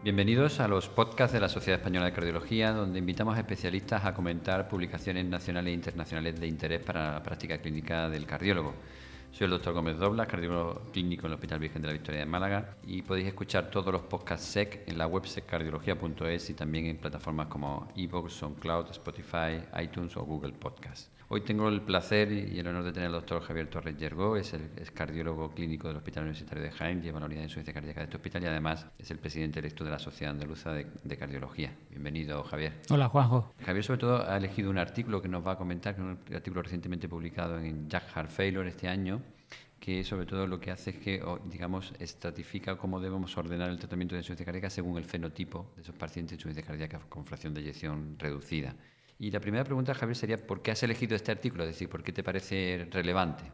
Bienvenidos a los podcasts de la Sociedad Española de Cardiología, donde invitamos a especialistas a comentar publicaciones nacionales e internacionales de interés para la práctica clínica del cardiólogo. Soy el doctor Gómez Doblas, cardiólogo clínico en el Hospital Virgen de la Victoria de Málaga y podéis escuchar todos los podcasts SEC en la web seccardiología.es y también en plataformas como iVoox, SoundCloud, Spotify, iTunes o Google Podcasts. Hoy tengo el placer y el honor de tener al doctor Javier Torres Yergó, es el cardiólogo clínico del Hospital Universitario de Jaén, lleva la unidad de insuficiencia cardíaca de este hospital y además es el presidente electo de la Sociedad Andaluza de, de, Cardiología. Bienvenido, Javier. Hola, Juanjo. Javier, sobre todo, ha elegido un artículo que nos va a comentar, que es un artículo recientemente publicado en Jack Heart Failure este año, que sobre todo lo que hace es que, digamos, estratifica cómo debemos ordenar el tratamiento de insuficiencia cardíaca según el fenotipo de esos pacientes de insuficiencia cardíaca con fracción de eyección reducida. Y la primera pregunta, Javier, sería ¿por qué has elegido este artículo? Es decir, ¿por qué te parece relevante?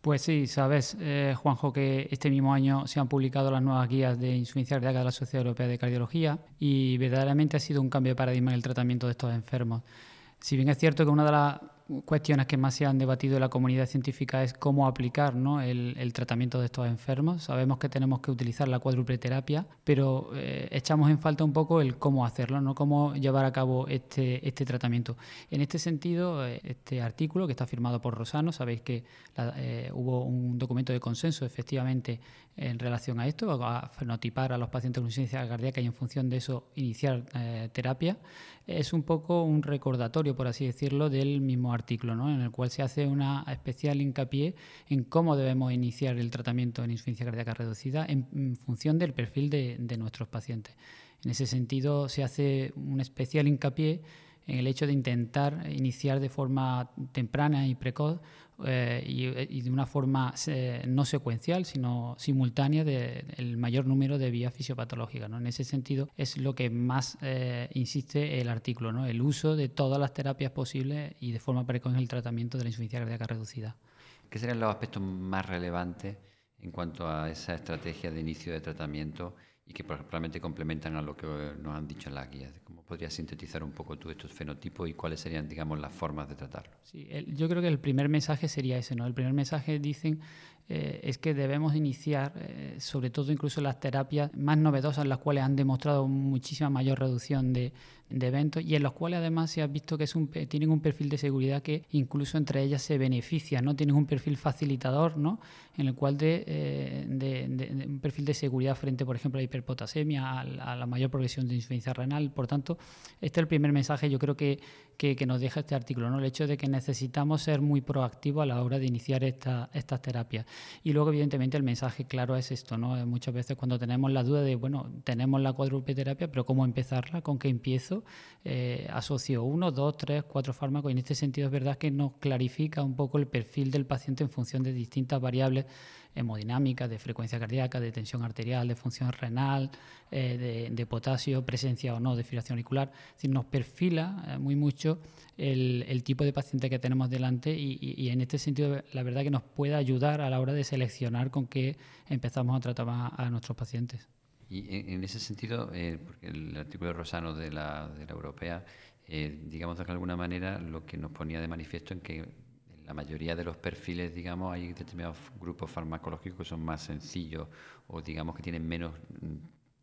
Pues sí, sabes, eh, Juanjo, que este mismo año se han publicado las nuevas guías de insuficiencia cardíaca de la Sociedad Europea de Cardiología y verdaderamente ha sido un cambio de paradigma en el tratamiento de estos enfermos. Si bien es cierto que una de las cuestiones que más se han debatido en la comunidad científica es cómo aplicar ¿no? el, tratamiento de estos enfermos. Sabemos que tenemos que utilizar la cuádruple terapia, pero eh, echamos en falta un poco el cómo hacerlo, ¿no? cómo llevar a cabo este, este tratamiento. En este sentido, eh, este artículo que está firmado por Rosano, sabéis que eh, hubo un documento de consenso efectivamente en relación a esto, a fenotipar a los pacientes con insuficiencia cardíaca y en función de eso iniciar terapia. Es un poco un recordatorio, por así decirlo, del mismo artículo, ¿no? en el cual se hace una especial hincapié en cómo debemos iniciar el tratamiento en insuficiencia cardíaca reducida en, función del perfil de, de nuestros pacientes. En ese sentido, se hace un especial hincapié en el hecho de intentar iniciar de forma temprana y precoz eh, y, de una forma eh, no secuencial, sino simultánea del el mayor número de vías fisiopatológicas. ¿no? En ese sentido es lo que más eh, insiste el artículo, ¿no? el uso de todas las terapias posibles y de forma precoz en el tratamiento de la insuficiencia cardíaca reducida. ¿Qué serían los aspectos más relevantes en cuanto a esa estrategia de inicio de tratamiento y que probablemente complementan a lo que nos han dicho en las guías. ¿Cómo podrías sintetizar un poco tú estos fenotipos y cuáles serían, digamos, las formas de tratarlo? Sí, yo creo que el primer mensaje sería ese, ¿no? El primer mensaje dicen eh, es que debemos iniciar, eh, sobre todo incluso las terapias más novedosas, las cuales han demostrado muchísima mayor reducción de, eventos y en los cuales además se ha visto que es un, tienen un perfil de seguridad que incluso entre ellas se beneficia, ¿no? Tienen un perfil facilitador, ¿no? En el cual de, eh, un perfil de seguridad frente, por ejemplo, a la hiperpotasemia, a, la mayor progresión de insuficiencia renal. Por tanto, este es el primer mensaje yo creo que, que, nos deja este artículo, ¿no? El hecho de que necesitamos ser muy proactivos a la hora de iniciar esta, estas terapias. Y luego, evidentemente, el mensaje claro es esto, ¿no? Eh, muchas veces cuando tenemos la duda de, bueno, tenemos la cuádruple terapia, pero ¿cómo empezarla? ¿Con qué empiezo? Eh, asocio uno, dos, tres, cuatro fármacos. Y en este sentido es verdad que nos clarifica un poco el perfil del paciente en función de distintas variables hemodinámicas, de frecuencia cardíaca, de tensión arterial, de función renal, eh, de, potasio, presencia o no de fibrilación auricular. Es nos perfila muy mucho el, tipo de paciente que tenemos delante y, en este sentido la verdad que nos puede ayudar a la hora de seleccionar con qué empezamos a tratar a, nuestros pacientes. Y en, ese sentido, eh, porque el artículo de Rosano de la, de la Europea, eh, digamos de alguna manera, lo que nos ponía de manifiesto en que la mayoría de los perfiles, digamos, hay determinados grupos farmacológicos que son más sencillos o digamos que tienen menos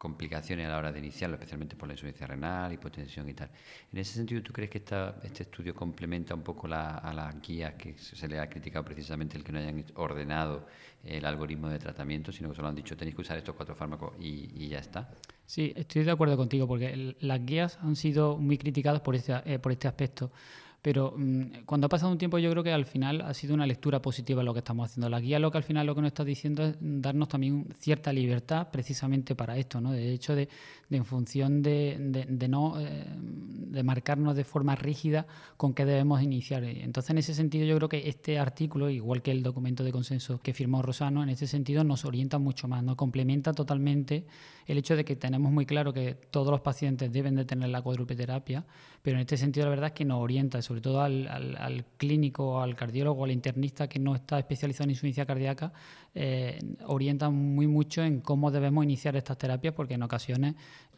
complicaciones a la hora de iniciarlo, especialmente por la insuficiencia renal, hipotensión y tal. En ese sentido, ¿tú crees que esta, este estudio complementa un poco la, a las guías que se le ha criticado precisamente el que no hayan ordenado el algoritmo de tratamiento, sino que solo han dicho tenéis que usar estos cuatro fármacos y, ya está? Sí, estoy de acuerdo contigo, porque las guías han sido muy criticadas por este, eh, por este aspecto. Pero mm, cuando ha pasado un tiempo yo creo que al final ha sido una lectura positiva lo que estamos haciendo. La guía lo que al final lo que nos está diciendo es darnos también cierta libertad precisamente para esto, ¿no? De hecho, de, en función de, de, no eh, de marcarnos de forma rígida con qué debemos iniciar. Entonces, en ese sentido, yo creo que este artículo, igual que el documento de consenso que firmó Rosano, en ese sentido nos orienta mucho más, nos complementa totalmente el hecho de que tenemos muy claro que todos los pacientes deben de tener la cuadrupeterapia, pero en este sentido la verdad es que nos orienta sobre todo al, al, clínico, al cardiólogo, al internista que no está especializado en insuficiencia cardíaca, eh, orienta muy mucho en cómo debemos iniciar estas terapias porque en ocasiones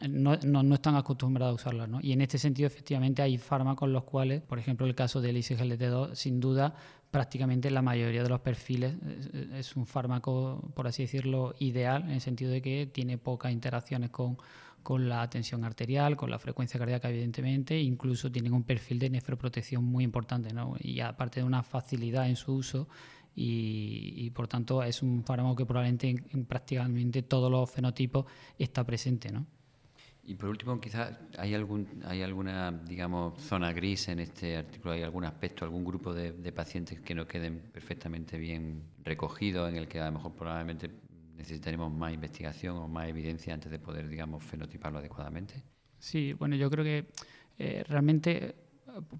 no, no, están acostumbrados a usarlas. ¿no? Y en este sentido efectivamente hay fármacos los cuales, por ejemplo el caso del ISGLT2, sin duda prácticamente la mayoría de los perfiles es un fármaco, por así decirlo, ideal, en el sentido de que tiene pocas interacciones con, con la tensión arterial, con la frecuencia cardíaca, evidentemente, incluso tienen un perfil de nefroprotección muy importante, ¿no? Y aparte de una facilidad en su uso, y, por tanto es un fármaco que probablemente en, prácticamente todos los fenotipos está presente, ¿no? Y por último, quizás hay algún hay alguna digamos zona gris en este artículo, hay algún aspecto, algún grupo de, pacientes que no queden perfectamente bien recogidos, en el que a lo mejor probablemente necesitaremos más investigación o más evidencia antes de poder, digamos, fenotiparlo adecuadamente? Sí, bueno, yo creo que eh, realmente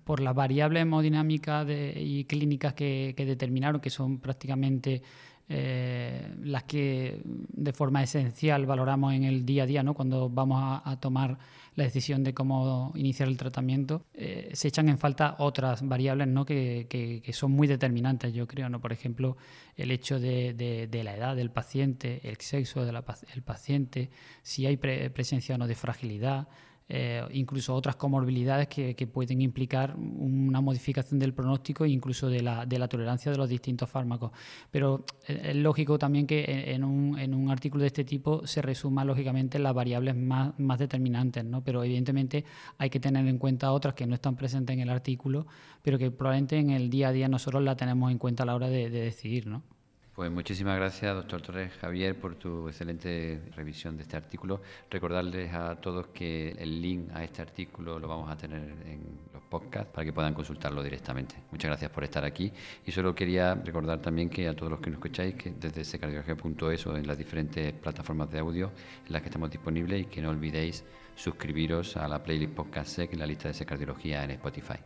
por las variables hemodinámicas y clínicas que, determinaron, que son prácticamente eh, las que de forma esencial valoramos en el día a día, ¿no? cuando vamos a, tomar la decisión de cómo iniciar el tratamiento, eh, se echan en falta otras variables ¿no? que, que, son muy determinantes, yo creo. ¿no? Por ejemplo, el hecho de, de, la edad del paciente, el sexo del paciente, si hay presencia o no de fragilidad, eh, incluso otras comorbilidades que, pueden implicar una modificación del pronóstico e incluso de la, tolerancia de los distintos fármacos. Pero eh, es lógico también que en un, artículo de este tipo se resuma lógicamente las variables más, más determinantes, ¿no? pero evidentemente hay que tener en cuenta otras que no están presentes en el artículo, pero que probablemente en el día a día nosotros la tenemos en cuenta a la hora de, de decidir. ¿no? Pues muchísimas gracias, doctor Torres Javier, por tu excelente revisión de este artículo. Recordarles a todos que el link a este artículo lo vamos a tener en los podcasts para que puedan consultarlo directamente. Muchas gracias por estar aquí. Y solo quería recordar también que a todos los que nos escucháis, que desde secardiología.es o en las diferentes plataformas de audio en las que estamos disponibles y que no olvidéis suscribiros a la playlist Podcast Sec en la lista de Secardiología en Spotify.